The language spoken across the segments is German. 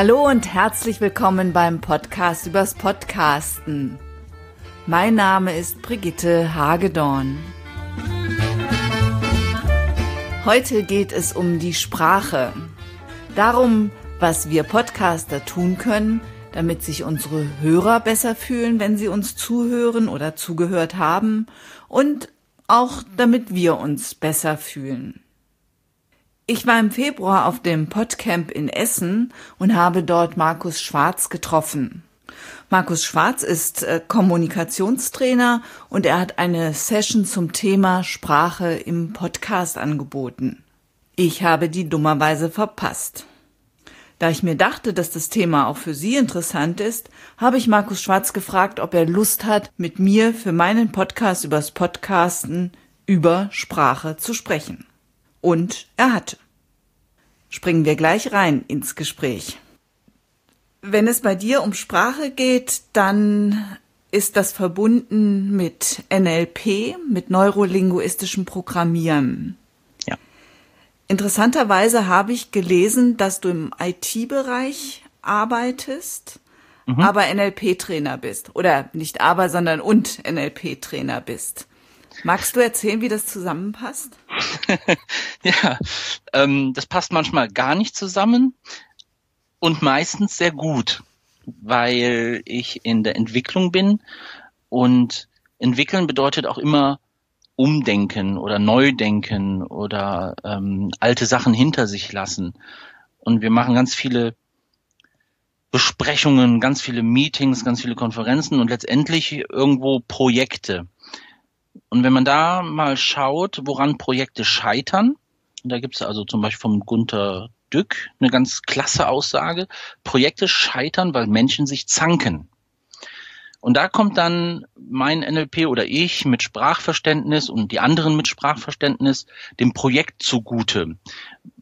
Hallo und herzlich willkommen beim Podcast übers Podcasten. Mein Name ist Brigitte Hagedorn. Heute geht es um die Sprache. Darum, was wir Podcaster tun können, damit sich unsere Hörer besser fühlen, wenn sie uns zuhören oder zugehört haben und auch damit wir uns besser fühlen. Ich war im Februar auf dem Podcamp in Essen und habe dort Markus Schwarz getroffen. Markus Schwarz ist äh, Kommunikationstrainer und er hat eine Session zum Thema Sprache im Podcast angeboten. Ich habe die dummerweise verpasst. Da ich mir dachte, dass das Thema auch für Sie interessant ist, habe ich Markus Schwarz gefragt, ob er Lust hat, mit mir für meinen Podcast übers Podcasten über Sprache zu sprechen. Und er hatte. Springen wir gleich rein ins Gespräch. Wenn es bei dir um Sprache geht, dann ist das verbunden mit NLP, mit neurolinguistischem Programmieren. Ja. Interessanterweise habe ich gelesen, dass du im IT-Bereich arbeitest, mhm. aber NLP-Trainer bist. Oder nicht aber, sondern und NLP-Trainer bist. Magst du erzählen, wie das zusammenpasst? ja, ähm, das passt manchmal gar nicht zusammen und meistens sehr gut, weil ich in der Entwicklung bin und entwickeln bedeutet auch immer umdenken oder neu denken oder ähm, alte Sachen hinter sich lassen. Und wir machen ganz viele Besprechungen, ganz viele Meetings, ganz viele Konferenzen und letztendlich irgendwo Projekte. Und wenn man da mal schaut, woran Projekte scheitern, da gibt es also zum Beispiel vom Gunther Dück eine ganz klasse Aussage, Projekte scheitern, weil Menschen sich zanken. Und da kommt dann mein NLP oder ich mit Sprachverständnis und die anderen mit Sprachverständnis dem Projekt zugute.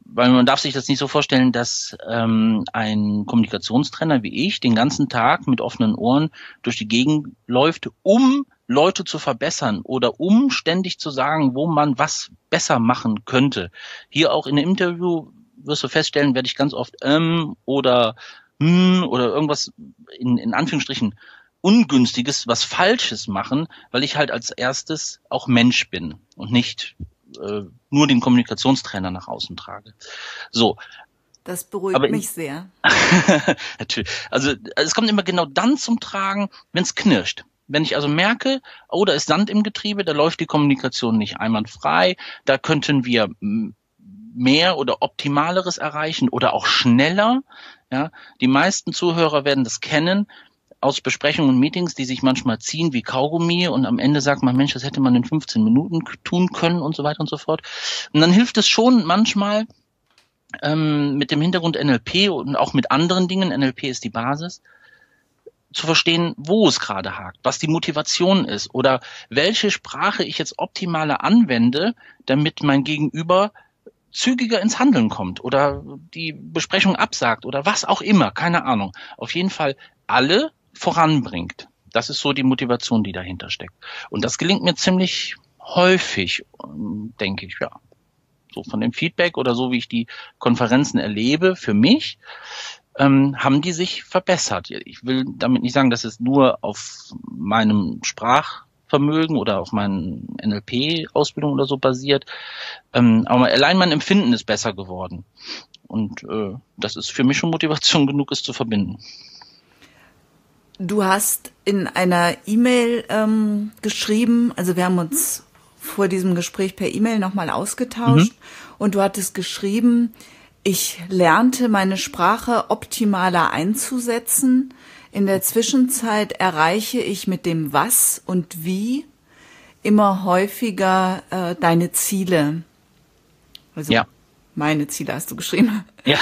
Weil man darf sich das nicht so vorstellen, dass ähm, ein Kommunikationstrainer wie ich den ganzen Tag mit offenen Ohren durch die Gegend läuft, um Leute zu verbessern oder um ständig zu sagen, wo man was besser machen könnte. Hier auch in einem Interview wirst du feststellen, werde ich ganz oft ähm oder hm oder irgendwas in, in Anführungsstrichen Ungünstiges, was Falsches machen, weil ich halt als erstes auch Mensch bin und nicht äh, nur den Kommunikationstrainer nach außen trage. So. Das beruhigt Aber mich sehr. Natürlich. Also es kommt immer genau dann zum Tragen, wenn es knirscht. Wenn ich also merke, oh, da ist Sand im Getriebe, da läuft die Kommunikation nicht einwandfrei, da könnten wir mehr oder optimaleres erreichen oder auch schneller. Ja, die meisten Zuhörer werden das kennen aus Besprechungen und Meetings, die sich manchmal ziehen wie Kaugummi und am Ende sagt man, Mensch, das hätte man in 15 Minuten tun können und so weiter und so fort. Und dann hilft es schon manchmal ähm, mit dem Hintergrund NLP und auch mit anderen Dingen, NLP ist die Basis, zu verstehen, wo es gerade hakt, was die Motivation ist oder welche Sprache ich jetzt optimaler anwende, damit mein Gegenüber zügiger ins Handeln kommt oder die Besprechung absagt oder was auch immer, keine Ahnung. Auf jeden Fall alle voranbringt. Das ist so die Motivation, die dahinter steckt. Und das gelingt mir ziemlich häufig, denke ich, ja. So von dem Feedback oder so, wie ich die Konferenzen erlebe, für mich, ähm, haben die sich verbessert. Ich will damit nicht sagen, dass es nur auf meinem Sprachvermögen oder auf meinen NLP-Ausbildung oder so basiert. Ähm, aber allein mein Empfinden ist besser geworden. Und äh, das ist für mich schon Motivation genug, es zu verbinden. Du hast in einer E-Mail ähm, geschrieben, also wir haben uns vor diesem Gespräch per E-Mail nochmal ausgetauscht mhm. und du hattest geschrieben, ich lernte meine Sprache optimaler einzusetzen. In der Zwischenzeit erreiche ich mit dem Was und Wie immer häufiger äh, deine Ziele. Also ja. meine Ziele hast du geschrieben. Ja.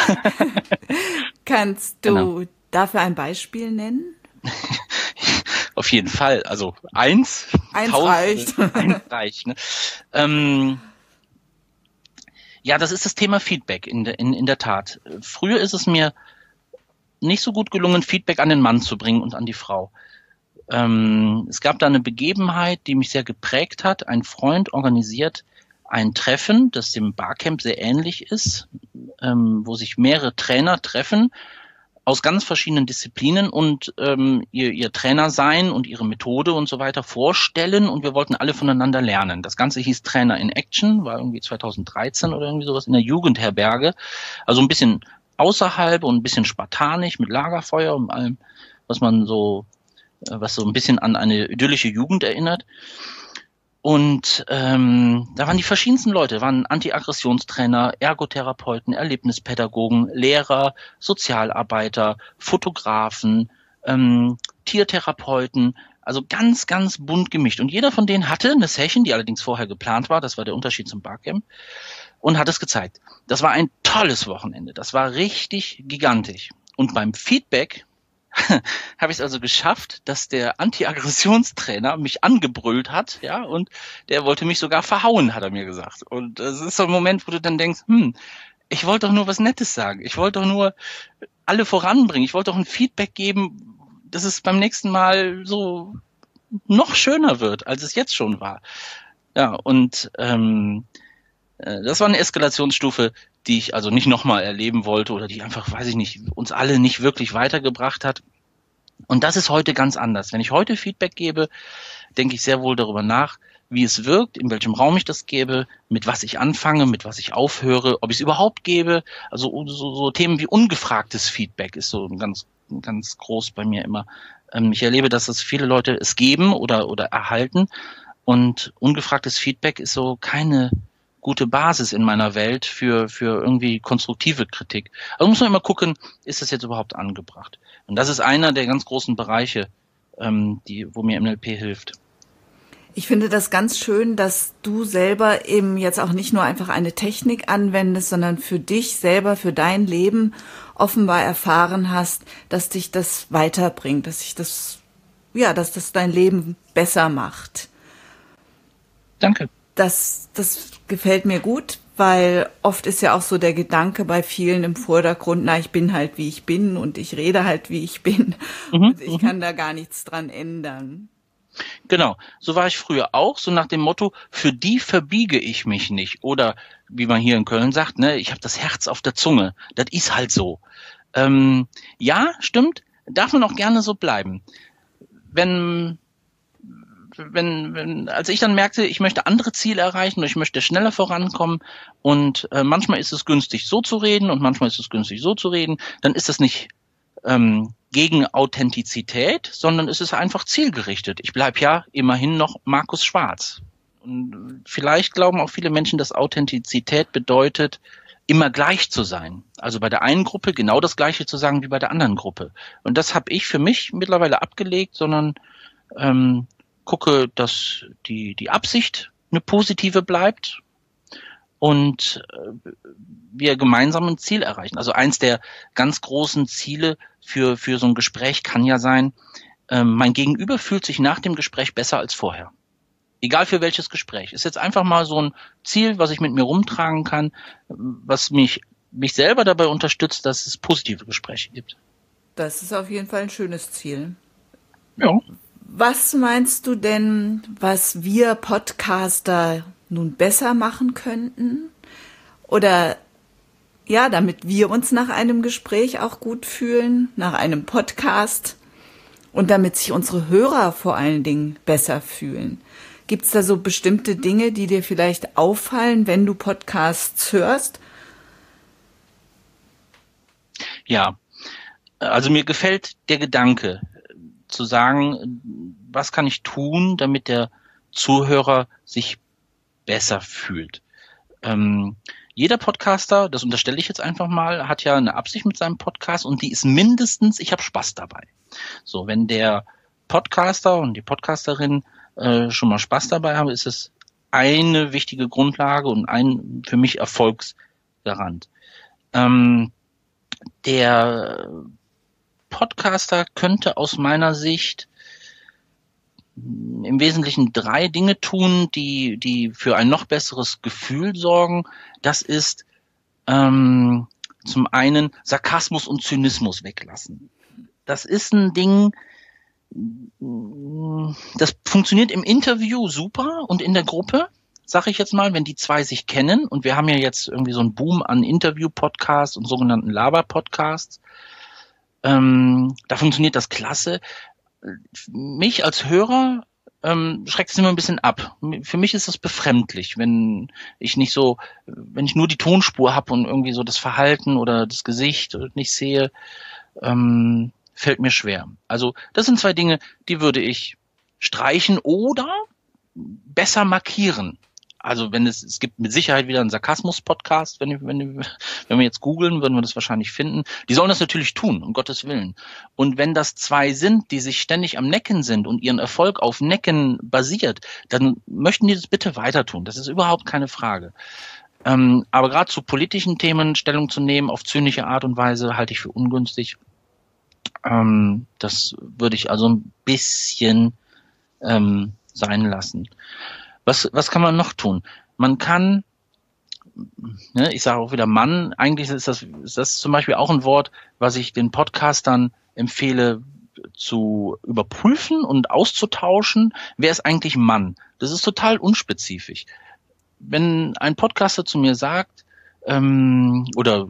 Kannst du genau. dafür ein Beispiel nennen? Auf jeden Fall. Also eins. Eins tausend, reicht. Eins reicht. Ne? Ähm, ja, das ist das Thema Feedback in, in, in der Tat. Früher ist es mir nicht so gut gelungen, Feedback an den Mann zu bringen und an die Frau. Ähm, es gab da eine Begebenheit, die mich sehr geprägt hat. Ein Freund organisiert ein Treffen, das dem Barcamp sehr ähnlich ist, ähm, wo sich mehrere Trainer treffen aus ganz verschiedenen Disziplinen und ähm, ihr, ihr Trainer sein und ihre Methode und so weiter vorstellen und wir wollten alle voneinander lernen. Das Ganze hieß Trainer in Action, war irgendwie 2013 oder irgendwie sowas in der Jugendherberge. Also ein bisschen außerhalb und ein bisschen spartanisch mit Lagerfeuer und allem, was man so, äh, was so ein bisschen an eine idyllische Jugend erinnert. Und ähm, da waren die verschiedensten Leute, waren Antiaggressionstrainer, Ergotherapeuten, Erlebnispädagogen, Lehrer, Sozialarbeiter, Fotografen, ähm, Tiertherapeuten, also ganz, ganz bunt gemischt. Und jeder von denen hatte eine Session, die allerdings vorher geplant war, das war der Unterschied zum Barcamp, und hat es gezeigt. Das war ein tolles Wochenende, das war richtig gigantisch. Und beim Feedback habe ich es also geschafft, dass der Anti-Aggressionstrainer mich angebrüllt hat, ja, und der wollte mich sogar verhauen, hat er mir gesagt. Und das ist so ein Moment, wo du dann denkst, hm, ich wollte doch nur was Nettes sagen. Ich wollte doch nur alle voranbringen. Ich wollte doch ein Feedback geben, dass es beim nächsten Mal so noch schöner wird, als es jetzt schon war. Ja, und ähm, äh, das war eine Eskalationsstufe, die ich also nicht nochmal erleben wollte oder die einfach, weiß ich nicht, uns alle nicht wirklich weitergebracht hat. Und das ist heute ganz anders. Wenn ich heute Feedback gebe, denke ich sehr wohl darüber nach, wie es wirkt, in welchem Raum ich das gebe, mit was ich anfange, mit was ich aufhöre, ob ich es überhaupt gebe. Also so, so Themen wie ungefragtes Feedback ist so ganz, ganz groß bei mir immer. Ähm, ich erlebe, dass es viele Leute es geben oder, oder erhalten. Und ungefragtes Feedback ist so keine gute Basis in meiner Welt für, für irgendwie konstruktive Kritik. Also muss man immer gucken, ist das jetzt überhaupt angebracht? Und das ist einer der ganz großen Bereiche, ähm, die, wo mir MLP hilft. Ich finde das ganz schön, dass du selber eben jetzt auch nicht nur einfach eine Technik anwendest, sondern für dich selber, für dein Leben offenbar erfahren hast, dass dich das weiterbringt, dass sich das, ja, dass das dein Leben besser macht. Danke. Das, das gefällt mir gut, weil oft ist ja auch so der Gedanke bei vielen im Vordergrund, na, ich bin halt wie ich bin und ich rede halt wie ich bin mhm, und ich mhm. kann da gar nichts dran ändern. Genau, so war ich früher auch, so nach dem Motto, für die verbiege ich mich nicht. Oder wie man hier in Köln sagt, ne, ich habe das Herz auf der Zunge. Das ist halt so. Ähm, ja, stimmt, darf man auch gerne so bleiben. Wenn wenn, wenn, als ich dann merkte, ich möchte andere Ziele erreichen ich möchte schneller vorankommen und äh, manchmal ist es günstig, so zu reden und manchmal ist es günstig, so zu reden, dann ist das nicht ähm, gegen Authentizität, sondern es ist einfach zielgerichtet. Ich bleib ja immerhin noch Markus Schwarz. Und vielleicht glauben auch viele Menschen, dass Authentizität bedeutet, immer gleich zu sein. Also bei der einen Gruppe genau das gleiche zu sagen wie bei der anderen Gruppe. Und das habe ich für mich mittlerweile abgelegt, sondern ähm, gucke, dass die, die Absicht eine positive bleibt und äh, wir gemeinsam ein Ziel erreichen. Also eins der ganz großen Ziele für, für so ein Gespräch kann ja sein, äh, mein Gegenüber fühlt sich nach dem Gespräch besser als vorher. Egal für welches Gespräch. Ist jetzt einfach mal so ein Ziel, was ich mit mir rumtragen kann, was mich, mich selber dabei unterstützt, dass es positive Gespräche gibt. Das ist auf jeden Fall ein schönes Ziel. Ja. Was meinst du denn, was wir Podcaster nun besser machen könnten? Oder ja, damit wir uns nach einem Gespräch auch gut fühlen, nach einem Podcast und damit sich unsere Hörer vor allen Dingen besser fühlen. Gibt es da so bestimmte Dinge, die dir vielleicht auffallen, wenn du Podcasts hörst? Ja, also mir gefällt der Gedanke, zu sagen, was kann ich tun, damit der Zuhörer sich besser fühlt. Ähm, jeder Podcaster, das unterstelle ich jetzt einfach mal, hat ja eine Absicht mit seinem Podcast und die ist mindestens, ich habe Spaß dabei. So, wenn der Podcaster und die Podcasterin äh, schon mal Spaß dabei haben, ist es eine wichtige Grundlage und ein für mich Erfolgsgarant. Ähm, der Podcaster könnte aus meiner Sicht im Wesentlichen drei Dinge tun, die, die für ein noch besseres Gefühl sorgen. Das ist ähm, zum einen Sarkasmus und Zynismus weglassen. Das ist ein Ding, das funktioniert im Interview super und in der Gruppe, sag ich jetzt mal, wenn die zwei sich kennen. Und wir haben ja jetzt irgendwie so einen Boom an Interview-Podcasts und sogenannten Laber-Podcasts. Ähm, da funktioniert das klasse. Mich als Hörer ähm, schreckt es immer ein bisschen ab. Für mich ist das befremdlich, wenn ich nicht so, wenn ich nur die Tonspur habe und irgendwie so das Verhalten oder das Gesicht nicht sehe, ähm, fällt mir schwer. Also das sind zwei Dinge, die würde ich streichen oder besser markieren. Also wenn es, es gibt mit Sicherheit wieder einen Sarkasmus-Podcast, wenn, wenn, wenn wir jetzt googeln, würden wir das wahrscheinlich finden. Die sollen das natürlich tun, um Gottes Willen. Und wenn das zwei sind, die sich ständig am Necken sind und ihren Erfolg auf Necken basiert, dann möchten die das bitte weiter tun. Das ist überhaupt keine Frage. Ähm, aber gerade zu politischen Themen Stellung zu nehmen auf zynische Art und Weise halte ich für ungünstig. Ähm, das würde ich also ein bisschen ähm, sein lassen. Was, was kann man noch tun? Man kann, ne, ich sage auch wieder Mann, eigentlich ist das, ist das zum Beispiel auch ein Wort, was ich den Podcastern empfehle zu überprüfen und auszutauschen. Wer ist eigentlich Mann? Das ist total unspezifisch. Wenn ein Podcaster zu mir sagt, ähm, oder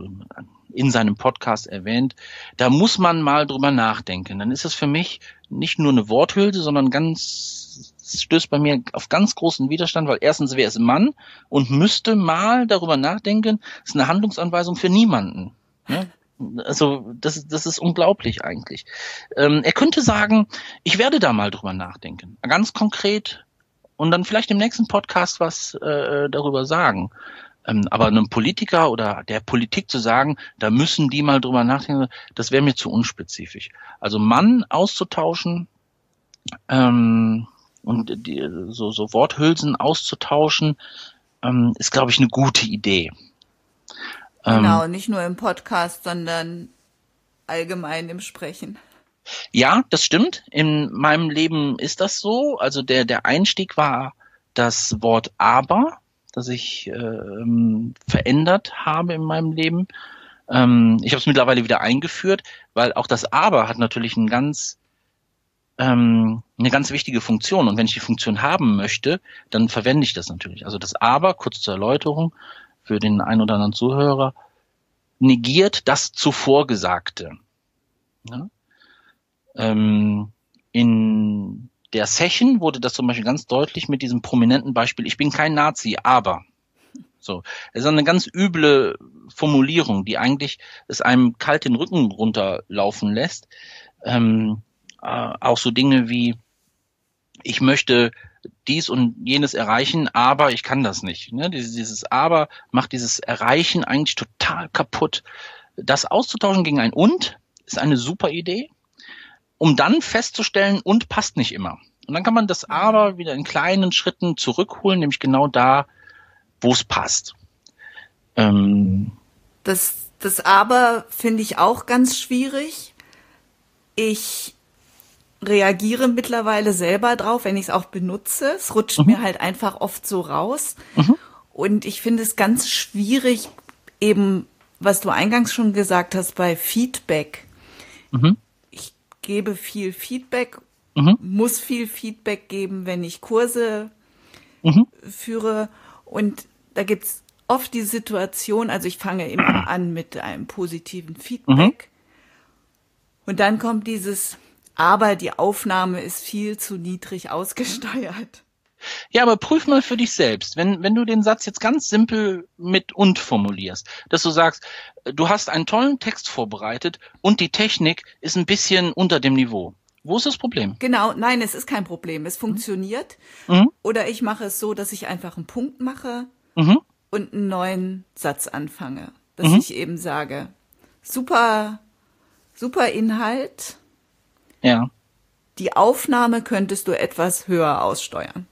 in seinem Podcast erwähnt, da muss man mal drüber nachdenken. Dann ist es für mich nicht nur eine Worthülse, sondern ganz stößt bei mir auf ganz großen Widerstand, weil erstens wäre es Mann und müsste mal darüber nachdenken, das ist eine Handlungsanweisung für niemanden. Ne? Also das, das ist unglaublich eigentlich. Ähm, er könnte sagen, ich werde da mal drüber nachdenken, ganz konkret und dann vielleicht im nächsten Podcast was äh, darüber sagen. Ähm, aber einem Politiker oder der Politik zu sagen, da müssen die mal drüber nachdenken, das wäre mir zu unspezifisch. Also Mann auszutauschen ähm, und die, so, so Worthülsen auszutauschen, ähm, ist, glaube ich, eine gute Idee. Ähm, genau, nicht nur im Podcast, sondern allgemein im Sprechen. Ja, das stimmt. In meinem Leben ist das so. Also der, der Einstieg war das Wort aber das ich ähm, verändert habe in meinem Leben. Ähm, ich habe es mittlerweile wieder eingeführt, weil auch das Aber hat natürlich ein ganz ähm, eine ganz wichtige Funktion. Und wenn ich die Funktion haben möchte, dann verwende ich das natürlich. Also das Aber, kurz zur Erläuterung für den einen oder anderen Zuhörer, negiert das zuvor Gesagte. Ja? Ähm, in der Session wurde das zum Beispiel ganz deutlich mit diesem prominenten Beispiel, ich bin kein Nazi, aber. So. Es ist eine ganz üble Formulierung, die eigentlich es einem kalt den Rücken runterlaufen lässt. Ähm, äh, auch so Dinge wie, ich möchte dies und jenes erreichen, aber ich kann das nicht. Ne? Dieses, dieses Aber macht dieses Erreichen eigentlich total kaputt. Das auszutauschen gegen ein Und ist eine super Idee um dann festzustellen, und passt nicht immer. Und dann kann man das aber wieder in kleinen Schritten zurückholen, nämlich genau da, wo es passt. Ähm das, das aber finde ich auch ganz schwierig. Ich reagiere mittlerweile selber drauf, wenn ich es auch benutze. Es rutscht mhm. mir halt einfach oft so raus. Mhm. Und ich finde es ganz schwierig, eben, was du eingangs schon gesagt hast, bei Feedback. Mhm gebe viel Feedback, mhm. muss viel Feedback geben, wenn ich Kurse mhm. führe. Und da gibt es oft die Situation, also ich fange immer an mit einem positiven Feedback. Mhm. Und dann kommt dieses, aber die Aufnahme ist viel zu niedrig ausgesteuert. Ja, aber prüf mal für dich selbst, wenn, wenn du den Satz jetzt ganz simpel mit und formulierst, dass du sagst, du hast einen tollen Text vorbereitet und die Technik ist ein bisschen unter dem Niveau. Wo ist das Problem? Genau, nein, es ist kein Problem. Es funktioniert. Mhm. Oder ich mache es so, dass ich einfach einen Punkt mache mhm. und einen neuen Satz anfange. Dass mhm. ich eben sage, super, super Inhalt. Ja. Die Aufnahme könntest du etwas höher aussteuern.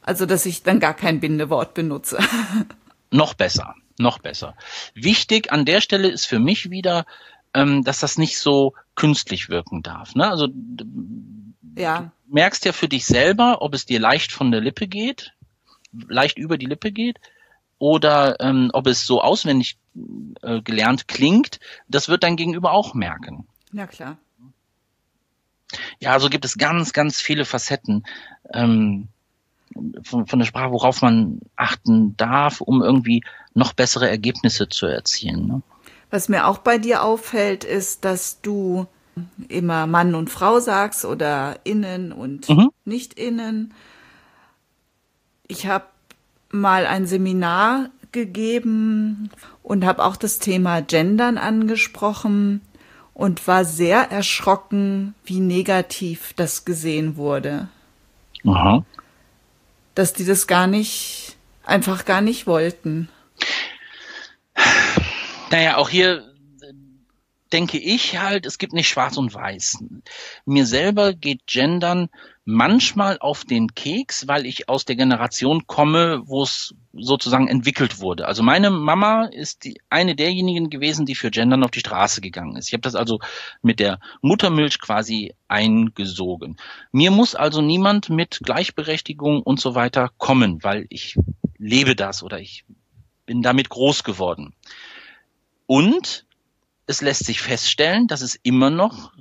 Also, dass ich dann gar kein Bindewort benutze. noch besser, noch besser. Wichtig an der Stelle ist für mich wieder, ähm, dass das nicht so künstlich wirken darf. Ne? Also ja. du merkst ja für dich selber, ob es dir leicht von der Lippe geht, leicht über die Lippe geht, oder ähm, ob es so auswendig äh, gelernt klingt. Das wird dein Gegenüber auch merken. Ja, klar. Ja, so gibt es ganz, ganz viele Facetten. Ähm, von, von der Sprache, worauf man achten darf, um irgendwie noch bessere Ergebnisse zu erzielen. Ne? Was mir auch bei dir auffällt, ist, dass du immer Mann und Frau sagst oder innen und mhm. nicht innen. Ich habe mal ein Seminar gegeben und habe auch das Thema Gendern angesprochen und war sehr erschrocken, wie negativ das gesehen wurde. Aha. Dass die das gar nicht, einfach gar nicht wollten. Naja, auch hier denke ich halt, es gibt nicht schwarz und weiß. Mir selber geht Gendern manchmal auf den Keks, weil ich aus der Generation komme, wo es sozusagen entwickelt wurde. Also meine Mama ist die, eine derjenigen gewesen, die für Gendern auf die Straße gegangen ist. Ich habe das also mit der Muttermilch quasi eingesogen. Mir muss also niemand mit Gleichberechtigung und so weiter kommen, weil ich lebe das oder ich bin damit groß geworden. Und es lässt sich feststellen, dass es immer noch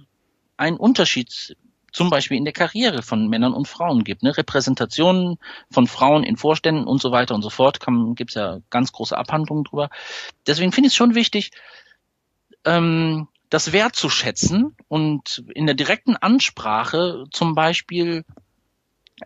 einen Unterschied zum Beispiel in der Karriere von Männern und Frauen gibt. Ne? Repräsentationen von Frauen in Vorständen und so weiter und so fort, gibt es ja ganz große Abhandlungen drüber. Deswegen finde ich es schon wichtig, ähm, das wertzuschätzen und in der direkten Ansprache zum Beispiel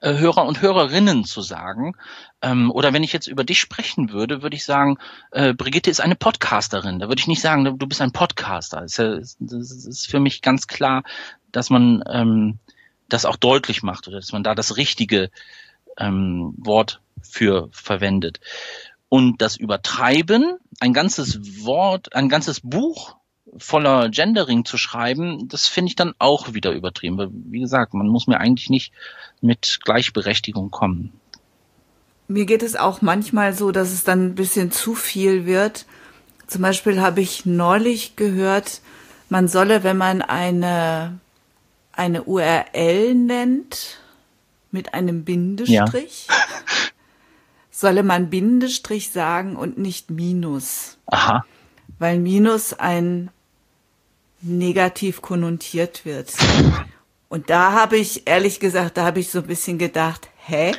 äh, Hörer und Hörerinnen zu sagen. Ähm, oder wenn ich jetzt über dich sprechen würde, würde ich sagen, äh, Brigitte ist eine Podcasterin. Da würde ich nicht sagen, du bist ein Podcaster. Das ist, das ist für mich ganz klar, dass man ähm, das auch deutlich macht oder dass man da das richtige ähm, Wort für verwendet. Und das Übertreiben, ein ganzes Wort, ein ganzes Buch voller Gendering zu schreiben, das finde ich dann auch wieder übertrieben. Weil, wie gesagt, man muss mir eigentlich nicht mit Gleichberechtigung kommen. Mir geht es auch manchmal so, dass es dann ein bisschen zu viel wird. Zum Beispiel habe ich neulich gehört, man solle, wenn man eine, eine URL nennt, mit einem Bindestrich, ja. solle man Bindestrich sagen und nicht Minus. Aha. Weil Minus ein negativ konnotiert wird. Und da habe ich, ehrlich gesagt, da habe ich so ein bisschen gedacht, hä?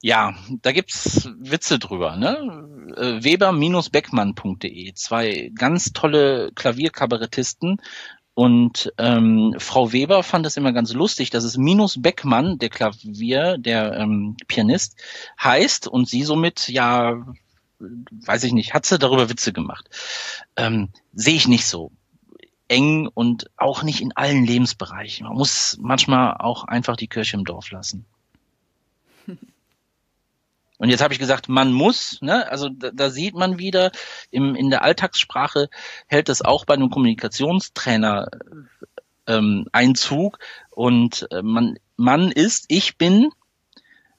Ja, da gibt's Witze drüber, ne? Äh, Weber-beckmann.de, zwei ganz tolle Klavierkabarettisten. Und ähm, Frau Weber fand es immer ganz lustig, dass es Minus Beckmann, der Klavier, der ähm, Pianist, heißt und sie somit ja weiß ich nicht, hat sie darüber Witze gemacht. Ähm, Sehe ich nicht so eng und auch nicht in allen Lebensbereichen. Man muss manchmal auch einfach die Kirche im Dorf lassen. Und jetzt habe ich gesagt, man muss, ne? also da, da sieht man wieder, im, in der Alltagssprache hält es auch bei einem Kommunikationstrainer ähm, Einzug und äh, man, man ist, ich bin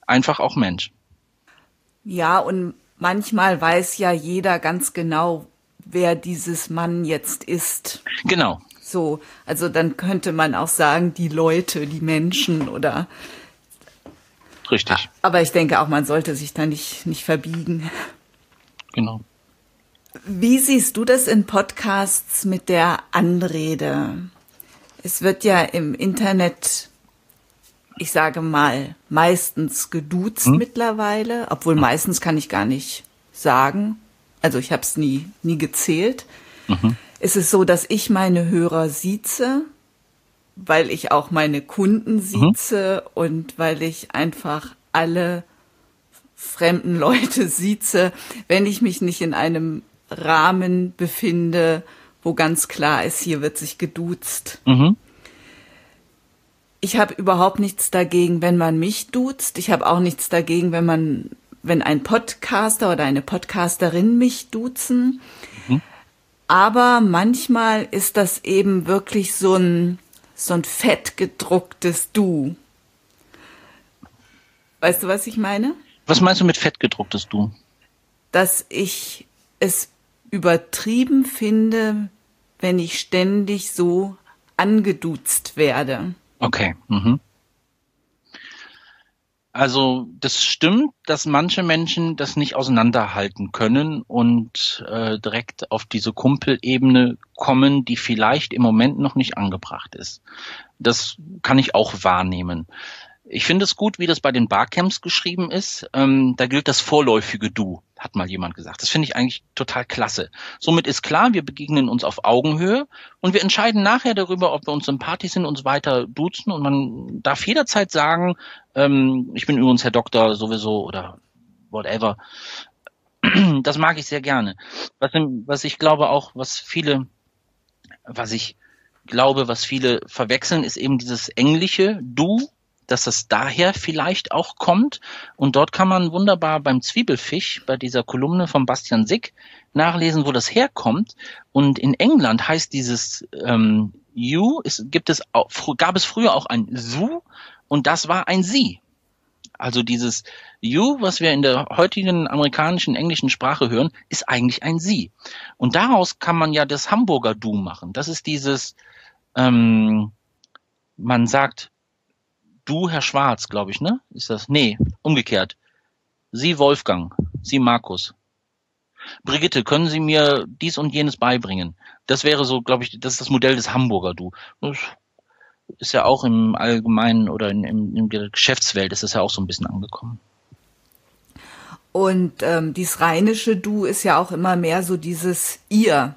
einfach auch Mensch. Ja, und manchmal weiß ja jeder ganz genau, wer dieses Mann jetzt ist. Genau. So, also dann könnte man auch sagen, die Leute, die Menschen oder. Richtig. Aber ich denke auch, man sollte sich da nicht, nicht verbiegen. Genau. Wie siehst du das in Podcasts mit der Anrede? Es wird ja im Internet ich sage mal, meistens geduzt hm? mittlerweile, obwohl meistens kann ich gar nicht sagen. Also ich habe es nie, nie gezählt. Mhm. Es ist so, dass ich meine Hörer sieze, weil ich auch meine Kunden mhm. sieze mhm. und weil ich einfach alle fremden Leute sieze, wenn ich mich nicht in einem Rahmen befinde, wo ganz klar ist, hier wird sich geduzt. Mhm ich habe überhaupt nichts dagegen, wenn man mich duzt. Ich habe auch nichts dagegen, wenn man, wenn ein Podcaster oder eine Podcasterin mich duzen. Mhm. Aber manchmal ist das eben wirklich so ein, so ein fett gedrucktes Du. Weißt du, was ich meine? Was meinst du mit fett gedrucktes Du? Dass ich es übertrieben finde, wenn ich ständig so angeduzt werde. Okay. Mhm. Also das stimmt, dass manche Menschen das nicht auseinanderhalten können und äh, direkt auf diese Kumpelebene kommen, die vielleicht im Moment noch nicht angebracht ist. Das kann ich auch wahrnehmen. Ich finde es gut, wie das bei den Barcamps geschrieben ist. Ähm, da gilt das vorläufige Du. hat mal jemand gesagt. Das finde ich eigentlich total klasse. Somit ist klar, wir begegnen uns auf Augenhöhe und wir entscheiden nachher darüber, ob wir uns sympathisch sind, uns weiter duzen und man darf jederzeit sagen, ähm, ich bin übrigens Herr Doktor sowieso oder whatever. Das mag ich sehr gerne. Was, was ich glaube auch, was viele, was ich glaube, was viele verwechseln, ist eben dieses englische Du dass das daher vielleicht auch kommt. Und dort kann man wunderbar beim Zwiebelfisch, bei dieser Kolumne von Bastian Sick, nachlesen, wo das herkommt. Und in England heißt dieses ähm, You, es gibt es auch, gab es früher auch ein Su und das war ein Sie. Also dieses You, was wir in der heutigen amerikanischen englischen Sprache hören, ist eigentlich ein Sie. Und daraus kann man ja das Hamburger Du machen. Das ist dieses, ähm, man sagt Du, Herr Schwarz, glaube ich, ne? Ist das? Nee, umgekehrt. Sie, Wolfgang. Sie, Markus. Brigitte, können Sie mir dies und jenes beibringen? Das wäre so, glaube ich, das ist das Modell des Hamburger Du. Das ist ja auch im Allgemeinen oder in, in, in der Geschäftswelt ist das ja auch so ein bisschen angekommen. Und ähm, dieses rheinische Du ist ja auch immer mehr so dieses Ihr,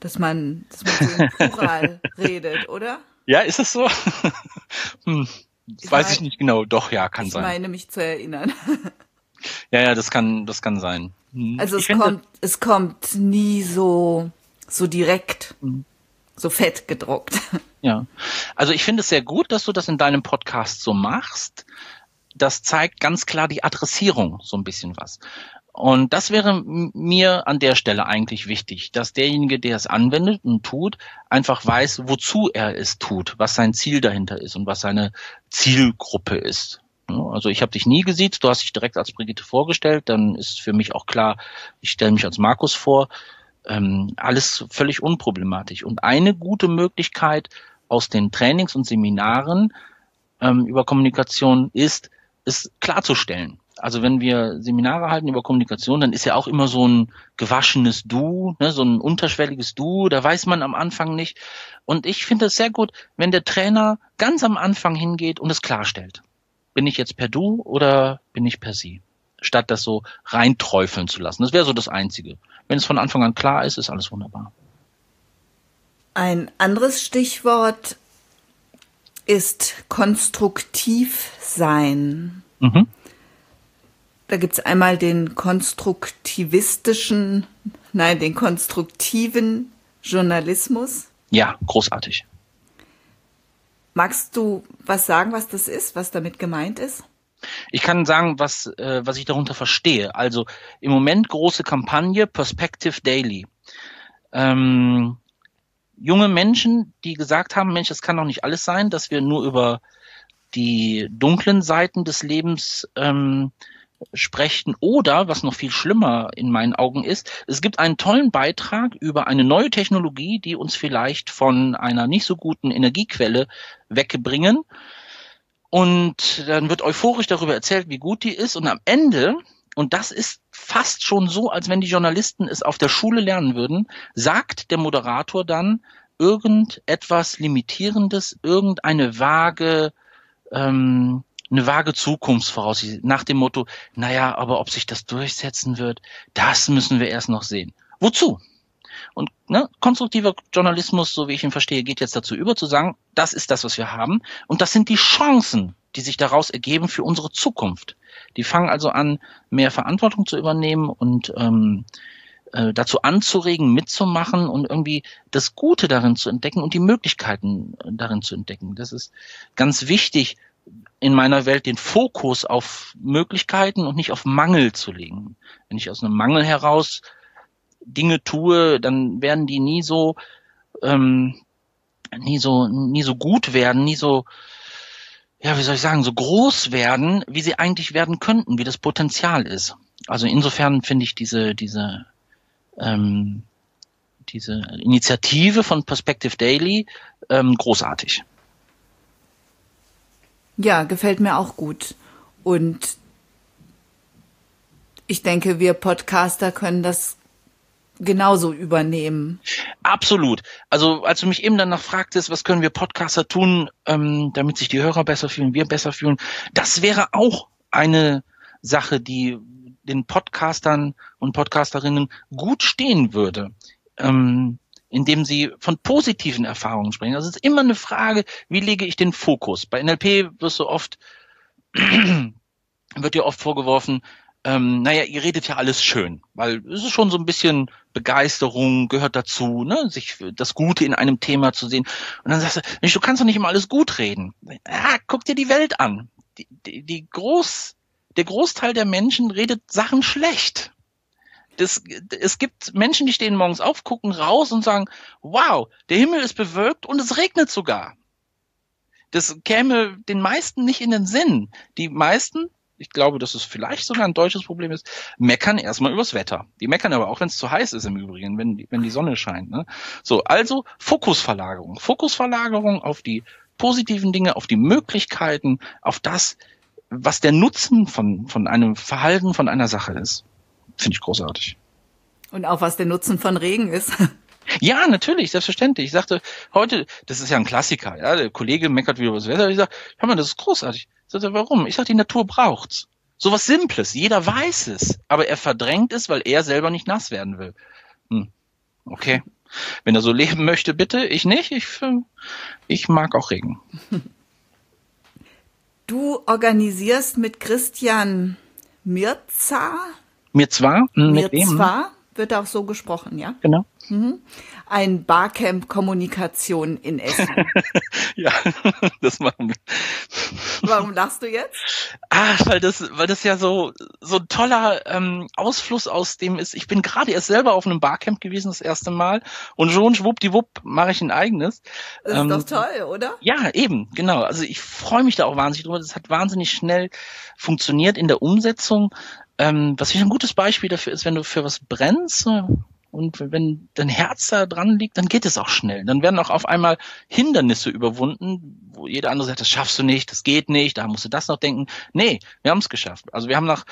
dass man, dass man so im Plural redet, oder? Ja, ist es so? hm, ich weiß ich nicht genau. Doch, ja, kann ich sein. Ich meine mich zu erinnern. ja, ja, das kann, das kann sein. Hm. Also es kommt, es kommt nie so, so direkt, hm. so fett gedruckt. Ja. Also ich finde es sehr gut, dass du das in deinem Podcast so machst. Das zeigt ganz klar die Adressierung so ein bisschen was. Und das wäre mir an der Stelle eigentlich wichtig, dass derjenige, der es anwendet und tut, einfach weiß, wozu er es tut, was sein Ziel dahinter ist und was seine Zielgruppe ist. Also ich habe dich nie gesieht, du hast dich direkt als Brigitte vorgestellt, dann ist für mich auch klar, ich stelle mich als Markus vor. Ähm, alles völlig unproblematisch. Und eine gute Möglichkeit aus den Trainings und Seminaren ähm, über Kommunikation ist, es klarzustellen also wenn wir Seminare halten über Kommunikation, dann ist ja auch immer so ein gewaschenes Du, ne, so ein unterschwelliges Du, da weiß man am Anfang nicht. Und ich finde es sehr gut, wenn der Trainer ganz am Anfang hingeht und es klarstellt. Bin ich jetzt per Du oder bin ich per Sie? Statt das so reinträufeln zu lassen. Das wäre so das Einzige. Wenn es von Anfang an klar ist, ist alles wunderbar. Ein anderes Stichwort ist konstruktiv sein. Mhm. Da gibt's einmal den konstruktivistischen, nein, den konstruktiven Journalismus. Ja, großartig. Magst du was sagen, was das ist, was damit gemeint ist? Ich kann sagen, was, äh, was ich darunter verstehe. Also im Moment große Kampagne Perspective Daily. Ähm, junge Menschen, die gesagt haben, Mensch, das kann doch nicht alles sein, dass wir nur über die dunklen Seiten des Lebens ähm, sprechen. Oder, was noch viel schlimmer in meinen Augen ist, es gibt einen tollen Beitrag über eine neue Technologie, die uns vielleicht von einer nicht so guten Energiequelle wegbringen. Und dann wird euphorisch darüber erzählt, wie gut die ist. Und am Ende, und das ist fast schon so, als wenn die Journalisten es auf der Schule lernen würden, sagt der Moderator dann irgendetwas Limitierendes, irgendeine vage ähm, eine vage Zukunftsvoraussicht nach dem Motto, naja, aber ob sich das durchsetzen wird, das müssen wir erst noch sehen. Wozu? Und ne, konstruktiver Journalismus, so wie ich ihn verstehe, geht jetzt dazu über zu sagen, das ist das, was wir haben und das sind die Chancen, die sich daraus ergeben für unsere Zukunft. Die fangen also an, mehr Verantwortung zu übernehmen und ähm, äh, dazu anzuregen, mitzumachen und irgendwie das Gute darin zu entdecken und die Möglichkeiten darin zu entdecken. Das ist ganz wichtig, in meiner Welt den Fokus auf Möglichkeiten und nicht auf Mangel zu legen. Wenn ich aus einem Mangel heraus Dinge tue, dann werden die nie so ähm, nie so nie so gut werden, nie so ja, wie soll ich sagen, so groß werden, wie sie eigentlich werden könnten, wie das Potenzial ist. Also insofern finde ich diese diese ähm, diese Initiative von Perspective Daily ähm, großartig. Ja, gefällt mir auch gut. Und ich denke, wir Podcaster können das genauso übernehmen. Absolut. Also als du mich eben danach fragtest, was können wir Podcaster tun, ähm, damit sich die Hörer besser fühlen, wir besser fühlen, das wäre auch eine Sache, die den Podcastern und Podcasterinnen gut stehen würde, ähm, indem sie von positiven Erfahrungen sprechen. Also es ist immer eine Frage, wie lege ich den Fokus? Bei NLP wirst du oft, wird dir oft vorgeworfen, ähm, naja, ihr redet ja alles schön, weil es ist schon so ein bisschen Begeisterung gehört dazu, ne, sich das Gute in einem Thema zu sehen. Und dann sagst du, Mensch, du kannst doch nicht immer alles gut reden. Ja, guck dir die Welt an. Die, die, die Groß, der Großteil der Menschen redet Sachen schlecht. Das, es gibt Menschen, die stehen morgens auf, gucken raus und sagen, wow, der Himmel ist bewölkt und es regnet sogar. Das käme den meisten nicht in den Sinn. Die meisten, ich glaube, dass es vielleicht sogar ein deutsches Problem ist, meckern erstmal übers Wetter. Die meckern aber auch, wenn es zu heiß ist im Übrigen, wenn, wenn die Sonne scheint. Ne? So, also Fokusverlagerung. Fokusverlagerung auf die positiven Dinge, auf die Möglichkeiten, auf das, was der Nutzen von, von einem Verhalten, von einer Sache ist. Finde ich großartig. Und auch was der Nutzen von Regen ist. Ja, natürlich, selbstverständlich. Ich sagte heute, das ist ja ein Klassiker, ja, der Kollege meckert wieder über das Wetter. Ich sage, hör mal, das ist großartig. Ich sagte, warum? Ich sage, die Natur braucht's. So was Simples, jeder weiß es, aber er verdrängt es, weil er selber nicht nass werden will. Hm. Okay. Wenn er so leben möchte, bitte. Ich nicht. Ich, ich mag auch Regen. Du organisierst mit Christian Mirza mir zwar, hm, mir wem? zwar wird auch so gesprochen, ja? Genau. Mhm. Ein Barcamp Kommunikation in Essen. ja, das machen wir. Warum lachst du jetzt? Ah, weil das, weil das ja so so ein toller ähm, Ausfluss aus dem ist. Ich bin gerade erst selber auf einem Barcamp gewesen das erste Mal und schon schwuppdiwupp mache ich ein eigenes. Das ist ähm, doch toll, oder? Ja, eben, genau. Also ich freue mich da auch wahnsinnig drüber. Das hat wahnsinnig schnell funktioniert in der Umsetzung. Ähm, was ich ein gutes Beispiel dafür ist, wenn du für was brennst äh, und wenn dein Herz da dran liegt, dann geht es auch schnell. Dann werden auch auf einmal Hindernisse überwunden, wo jeder andere sagt, das schaffst du nicht, das geht nicht, da musst du das noch denken. Nee, wir haben es geschafft. Also wir haben nach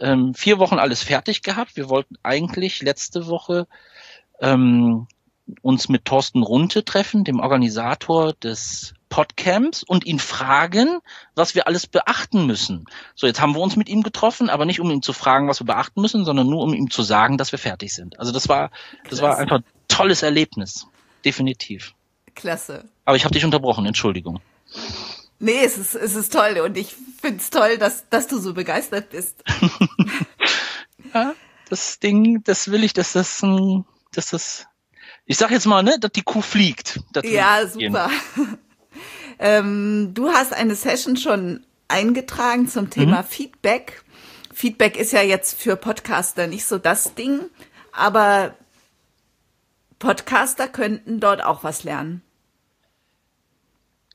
ähm, vier Wochen alles fertig gehabt. Wir wollten eigentlich letzte Woche ähm, uns mit Thorsten Runte treffen, dem Organisator des Podcamps und ihn fragen, was wir alles beachten müssen. So, jetzt haben wir uns mit ihm getroffen, aber nicht um ihn zu fragen, was wir beachten müssen, sondern nur um ihm zu sagen, dass wir fertig sind. Also das war, das war einfach ein tolles Erlebnis. Definitiv. Klasse. Aber ich habe dich unterbrochen, Entschuldigung. Nee, es ist, es ist toll und ich find's toll, dass, dass du so begeistert bist. ja, das Ding, das will ich, dass das, dass das, ich sag jetzt mal, ne, dass die Kuh fliegt. Ja, super. Ähm, du hast eine Session schon eingetragen zum Thema mhm. Feedback. Feedback ist ja jetzt für Podcaster nicht so das Ding, aber Podcaster könnten dort auch was lernen.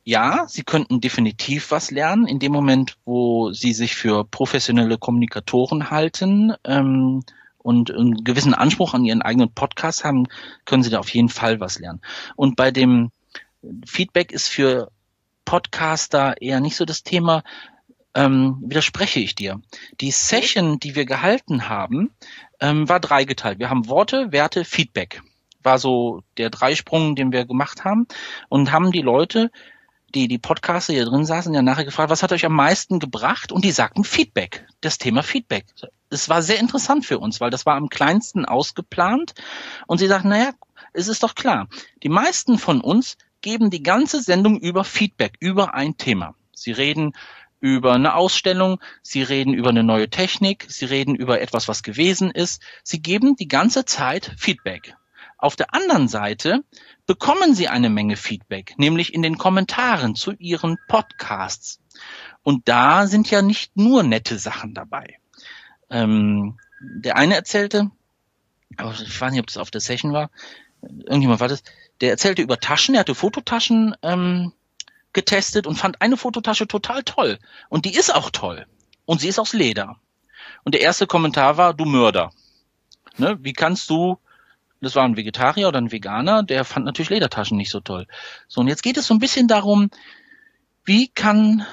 Ja, sie könnten definitiv was lernen. In dem Moment, wo sie sich für professionelle Kommunikatoren halten ähm, und einen gewissen Anspruch an ihren eigenen Podcast haben, können sie da auf jeden Fall was lernen. Und bei dem Feedback ist für Podcaster eher nicht so das Thema, ähm, widerspreche ich dir. Die Session, die wir gehalten haben, ähm, war dreigeteilt. Wir haben Worte, Werte, Feedback. War so der Dreisprung, den wir gemacht haben und haben die Leute, die die Podcaster hier drin saßen, ja nachher gefragt, was hat euch am meisten gebracht? Und die sagten Feedback, das Thema Feedback. Es war sehr interessant für uns, weil das war am kleinsten ausgeplant. Und sie sagten, naja, es ist doch klar, die meisten von uns geben die ganze Sendung über Feedback, über ein Thema. Sie reden über eine Ausstellung, sie reden über eine neue Technik, sie reden über etwas, was gewesen ist. Sie geben die ganze Zeit Feedback. Auf der anderen Seite bekommen sie eine Menge Feedback, nämlich in den Kommentaren zu ihren Podcasts. Und da sind ja nicht nur nette Sachen dabei. Ähm, der eine erzählte, aber ich weiß nicht, ob das auf der Session war, irgendjemand war das, der erzählte über Taschen, er hatte Fototaschen ähm, getestet und fand eine Fototasche total toll. Und die ist auch toll. Und sie ist aus Leder. Und der erste Kommentar war, du Mörder. Ne? Wie kannst du, das war ein Vegetarier oder ein Veganer, der fand natürlich Ledertaschen nicht so toll. So, und jetzt geht es so ein bisschen darum, wie kann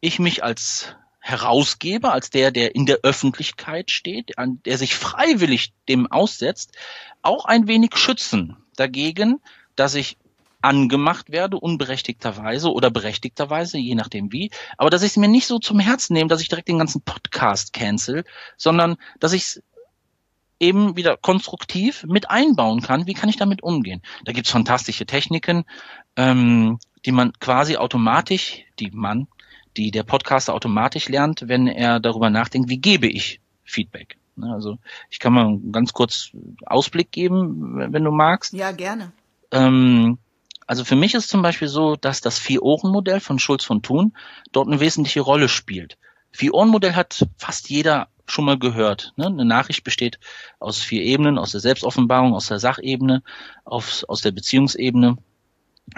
ich mich als Herausgeber, als der, der in der Öffentlichkeit steht, an der sich freiwillig dem aussetzt, auch ein wenig schützen dagegen, dass ich angemacht werde, unberechtigterweise oder berechtigterweise, je nachdem wie, aber dass ich es mir nicht so zum Herzen nehme, dass ich direkt den ganzen Podcast cancel, sondern dass ich es eben wieder konstruktiv mit einbauen kann. Wie kann ich damit umgehen? Da gibt's fantastische Techniken, ähm, die man quasi automatisch, die man, die der Podcaster automatisch lernt, wenn er darüber nachdenkt, wie gebe ich Feedback. Ne, also ich kann mal ganz kurz Ausblick geben, wenn du magst. Ja, gerne. Ähm, also für mich ist zum Beispiel so, dass das Vier-Ohren-Modell von Schulz von Thun dort eine wesentliche Rolle spielt. Vier-Ohren-Modell hat fast jeder schon mal gehört. Ne? Eine Nachricht besteht aus vier Ebenen, aus der Selbstoffenbarung, aus der Sachebene, aus, aus der Beziehungsebene.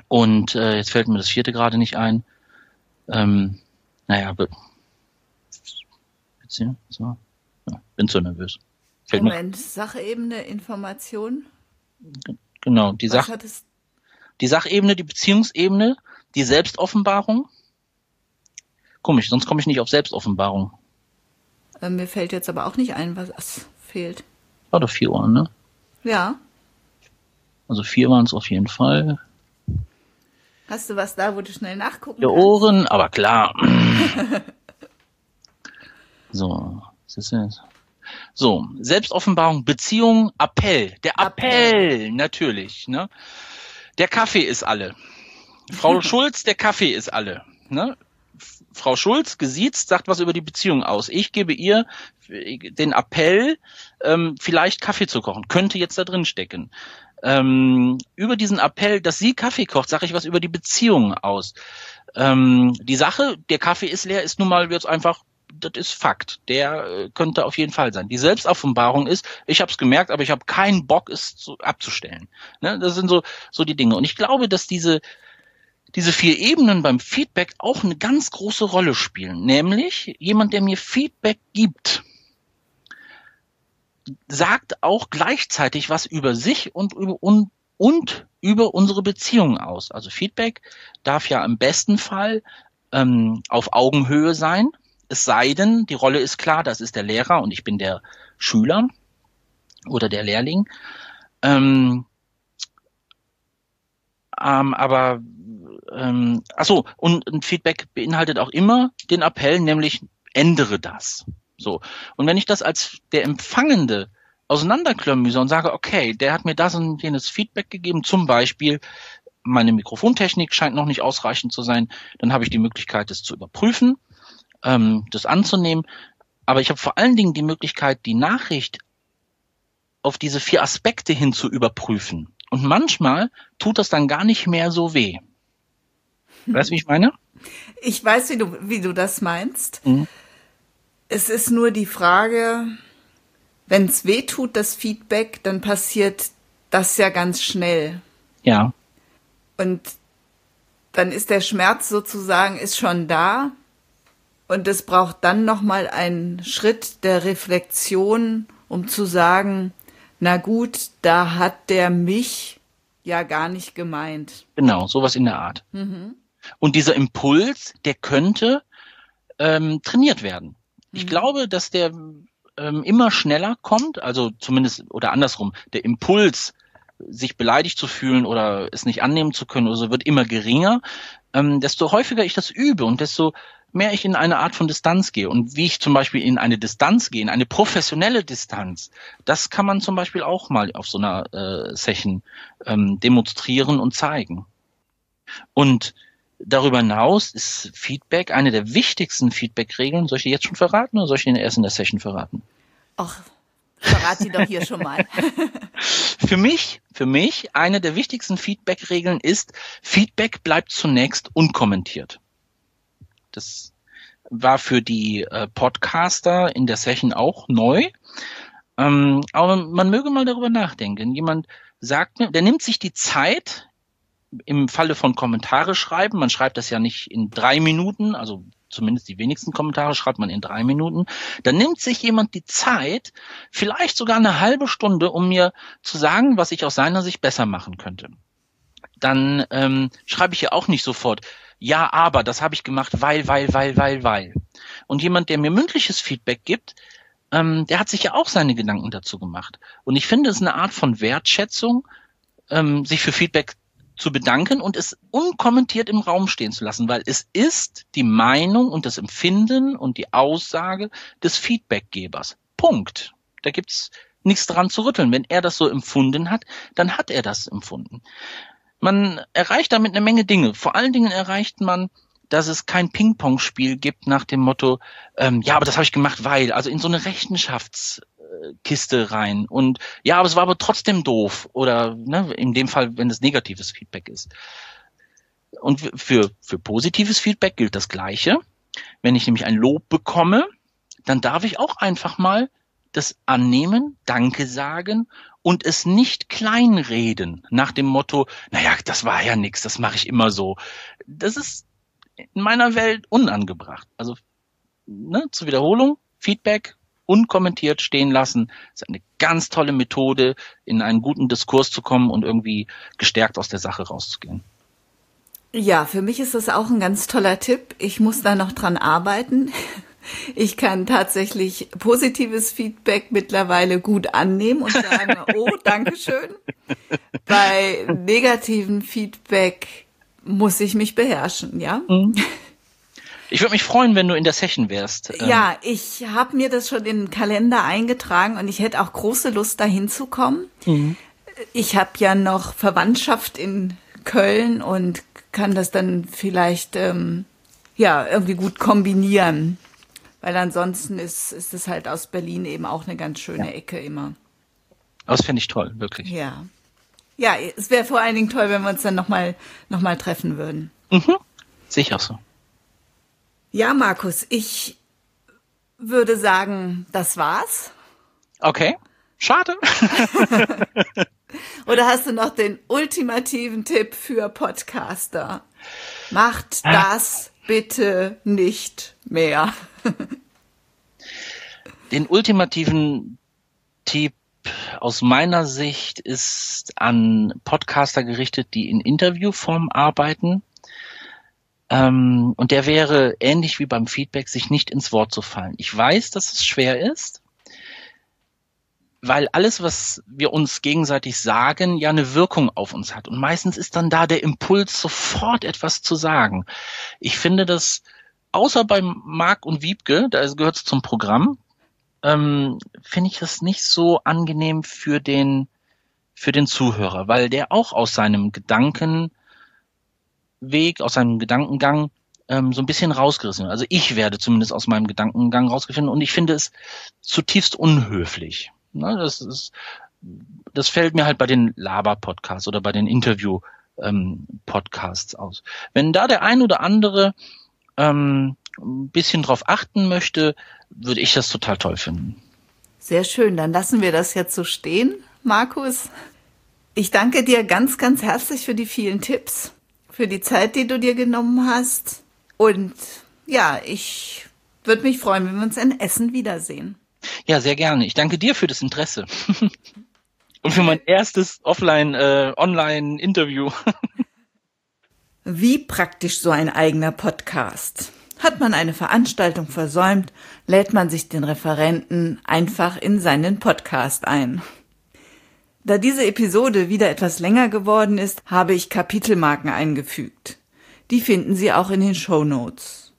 Und äh, jetzt fällt mir das vierte gerade nicht ein. Ähm, naja, be Beziehung, so. ja, bin zu nervös. Fällt Moment, mir Sachebene, Information? Genau, die Sach die Sachebene, die Beziehungsebene, die Selbstoffenbarung. Komisch, sonst komme ich nicht auf Selbstoffenbarung. Äh, mir fällt jetzt aber auch nicht ein, was fehlt. War doch vier Ohren, ne? Ja. Also vier waren es auf jeden Fall. Hast du was da, wo du schnell nachgucken Die Ohren, aber klar. so, was ist jetzt? So, Selbstoffenbarung, Beziehung, Appell. Der Appell, Appell. natürlich. Ne? Der Kaffee ist alle. Frau Schulz, der Kaffee ist alle. Ne? Frau Schulz, gesiezt, sagt was über die Beziehung aus. Ich gebe ihr den Appell, ähm, vielleicht Kaffee zu kochen. Könnte jetzt da drin stecken. Ähm, über diesen Appell, dass sie Kaffee kocht, sage ich was über die Beziehung aus. Ähm, die Sache, der Kaffee ist leer, ist nun mal jetzt einfach das ist Fakt. Der äh, könnte auf jeden Fall sein. Die Selbstoffenbarung ist, ich habe es gemerkt, aber ich habe keinen Bock, es zu, abzustellen. Ne? Das sind so, so die Dinge. Und ich glaube, dass diese, diese vier Ebenen beim Feedback auch eine ganz große Rolle spielen. Nämlich jemand, der mir Feedback gibt, sagt auch gleichzeitig was über sich und über, und, und über unsere Beziehung aus. Also Feedback darf ja im besten Fall ähm, auf Augenhöhe sein. Es sei denn, die Rolle ist klar, das ist der Lehrer und ich bin der Schüler oder der Lehrling. Ähm, ähm, aber ähm, achso, und ein Feedback beinhaltet auch immer den Appell, nämlich ändere das. So. Und wenn ich das als der Empfangende auseinanderklamüse und sage, okay, der hat mir das und jenes Feedback gegeben, zum Beispiel, meine Mikrofontechnik scheint noch nicht ausreichend zu sein, dann habe ich die Möglichkeit, das zu überprüfen ähm, das anzunehmen. Aber ich habe vor allen Dingen die Möglichkeit, die Nachricht auf diese vier Aspekte hin zu überprüfen. Und manchmal tut das dann gar nicht mehr so weh. Weißt du, wie ich meine? Ich weiß, wie du, wie du das meinst. Mhm. Es ist nur die Frage, wenn es weh tut, das Feedback, dann passiert das ja ganz schnell. Ja. Und dann ist der Schmerz sozusagen ist schon da und es braucht dann nochmal einen Schritt der Reflexion, um zu sagen, na gut, da hat der mich ja gar nicht gemeint. Genau, sowas in der Art. Mhm. Und dieser Impuls, der könnte ähm, trainiert werden. Ich mhm. glaube, dass der ähm, immer schneller kommt, also zumindest oder andersrum, der Impuls, sich beleidigt zu fühlen oder es nicht annehmen zu können oder so, wird immer geringer. Ähm, desto häufiger ich das übe und desto mehr ich in eine Art von Distanz gehe und wie ich zum Beispiel in eine Distanz gehe, in eine professionelle Distanz, das kann man zum Beispiel auch mal auf so einer äh, Session ähm, demonstrieren und zeigen. Und darüber hinaus ist Feedback eine der wichtigsten Feedback-Regeln. Soll ich die jetzt schon verraten oder soll ich die erst in der Session verraten? Ach, verrat sie doch hier schon mal. für mich, für mich, eine der wichtigsten Feedback-Regeln ist, Feedback bleibt zunächst unkommentiert. Das war für die äh, Podcaster in der Session auch neu. Ähm, aber man möge mal darüber nachdenken. Jemand sagt mir, der nimmt sich die Zeit im Falle von Kommentare schreiben. Man schreibt das ja nicht in drei Minuten, also zumindest die wenigsten Kommentare schreibt man in drei Minuten. Dann nimmt sich jemand die Zeit, vielleicht sogar eine halbe Stunde, um mir zu sagen, was ich aus seiner Sicht besser machen könnte. Dann ähm, schreibe ich ja auch nicht sofort, ja, aber das habe ich gemacht, weil, weil, weil, weil, weil. Und jemand, der mir mündliches Feedback gibt, ähm, der hat sich ja auch seine Gedanken dazu gemacht. Und ich finde, es eine Art von Wertschätzung, ähm, sich für Feedback zu bedanken und es unkommentiert im Raum stehen zu lassen, weil es ist die Meinung und das Empfinden und die Aussage des Feedbackgebers. Punkt. Da gibt's nichts dran zu rütteln. Wenn er das so empfunden hat, dann hat er das empfunden. Man erreicht damit eine Menge Dinge. Vor allen Dingen erreicht man, dass es kein Ping-Pong-Spiel gibt nach dem Motto, ähm, ja, aber das habe ich gemacht, weil, also in so eine Rechenschaftskiste rein. Und ja, aber es war aber trotzdem doof. Oder ne, in dem Fall, wenn es negatives Feedback ist. Und für, für positives Feedback gilt das Gleiche. Wenn ich nämlich ein Lob bekomme, dann darf ich auch einfach mal das annehmen, Danke sagen und es nicht kleinreden nach dem Motto, naja, das war ja nix, das mache ich immer so. Das ist in meiner Welt unangebracht. Also ne, zur Wiederholung, Feedback unkommentiert stehen lassen, ist eine ganz tolle Methode, in einen guten Diskurs zu kommen und irgendwie gestärkt aus der Sache rauszugehen. Ja, für mich ist das auch ein ganz toller Tipp. Ich muss da noch dran arbeiten. Ich kann tatsächlich positives Feedback mittlerweile gut annehmen und sagen, oh, danke schön. Bei negativen Feedback muss ich mich beherrschen, ja. Mhm. Ich würde mich freuen, wenn du in der Session wärst. Ähm. Ja, ich habe mir das schon in den Kalender eingetragen und ich hätte auch große Lust, dahin zu kommen. Mhm. Ich habe ja noch Verwandtschaft in Köln und kann das dann vielleicht ähm, ja irgendwie gut kombinieren. Weil ansonsten ist, ist es halt aus Berlin eben auch eine ganz schöne ja. Ecke immer. Das finde ich toll, wirklich. Ja. Ja, es wäre vor allen Dingen toll, wenn wir uns dann nochmal noch mal treffen würden. Mhm. Sicher so. Ja, Markus, ich würde sagen, das war's. Okay. Schade. Oder hast du noch den ultimativen Tipp für Podcaster? Macht das bitte nicht mehr. Den ultimativen Tipp aus meiner Sicht ist an Podcaster gerichtet, die in Interviewform arbeiten. Ähm, und der wäre ähnlich wie beim Feedback, sich nicht ins Wort zu fallen. Ich weiß, dass es schwer ist, weil alles, was wir uns gegenseitig sagen, ja eine Wirkung auf uns hat. Und meistens ist dann da der Impuls, sofort etwas zu sagen. Ich finde das, außer beim Marc und Wiebke, da gehört es zum Programm, ähm, finde ich das nicht so angenehm für den, für den Zuhörer, weil der auch aus seinem Gedankenweg, aus seinem Gedankengang ähm, so ein bisschen rausgerissen. Also ich werde zumindest aus meinem Gedankengang rausgefunden und ich finde es zutiefst unhöflich. Ne, das ist, das fällt mir halt bei den Laber-Podcasts oder bei den Interview-Podcasts ähm, aus. Wenn da der ein oder andere ähm, ein bisschen drauf achten möchte, würde ich das total toll finden. Sehr schön, dann lassen wir das jetzt so stehen, Markus. Ich danke dir ganz, ganz herzlich für die vielen Tipps, für die Zeit, die du dir genommen hast. Und ja, ich würde mich freuen, wenn wir uns in Essen wiedersehen. Ja, sehr gerne. Ich danke dir für das Interesse. Und für mein erstes Offline, äh, Online-Interview. Wie praktisch so ein eigener Podcast. Hat man eine Veranstaltung versäumt, lädt man sich den Referenten einfach in seinen Podcast ein. Da diese Episode wieder etwas länger geworden ist, habe ich Kapitelmarken eingefügt. Die finden Sie auch in den Show Notes.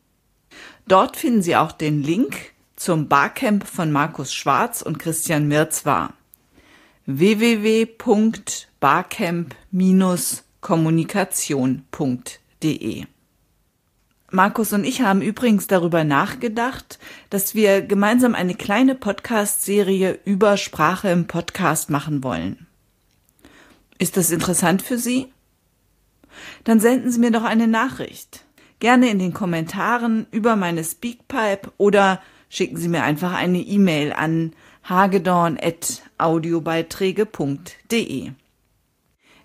Dort finden Sie auch den Link zum Barcamp von Markus Schwarz und Christian Mirzwa. www.barcamp-kommunikation.de Markus und ich haben übrigens darüber nachgedacht, dass wir gemeinsam eine kleine Podcast-Serie über Sprache im Podcast machen wollen. Ist das interessant für Sie? Dann senden Sie mir doch eine Nachricht. Gerne in den Kommentaren über meine Speakpipe oder schicken Sie mir einfach eine E-Mail an hagedorn.audiobeiträge.de.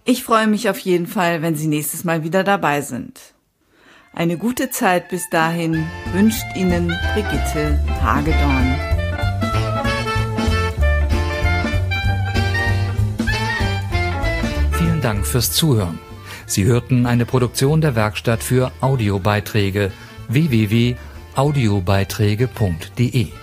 Ich freue mich auf jeden Fall, wenn Sie nächstes Mal wieder dabei sind. Eine gute Zeit bis dahin wünscht Ihnen Brigitte Hagedorn. Vielen Dank fürs Zuhören. Sie hörten eine Produktion der Werkstatt für Audiobeiträge www.audiobeiträge.de